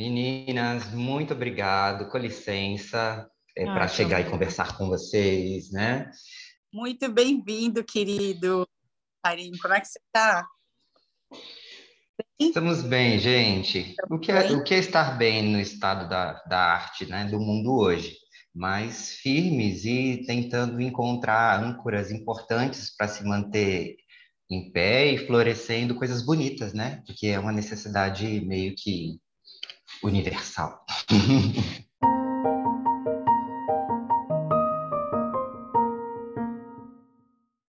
meninas, muito obrigado, com licença, é, ah, para chegar e conversar com vocês, né? Muito bem-vindo, querido Karim. Como é que você está? Estamos bem, gente. O que, é, o que é estar bem no estado da, da arte, né, do mundo hoje? Mas firmes e tentando encontrar âncoras importantes para se manter em pé e florescendo coisas bonitas, né? Porque é uma necessidade meio que universal.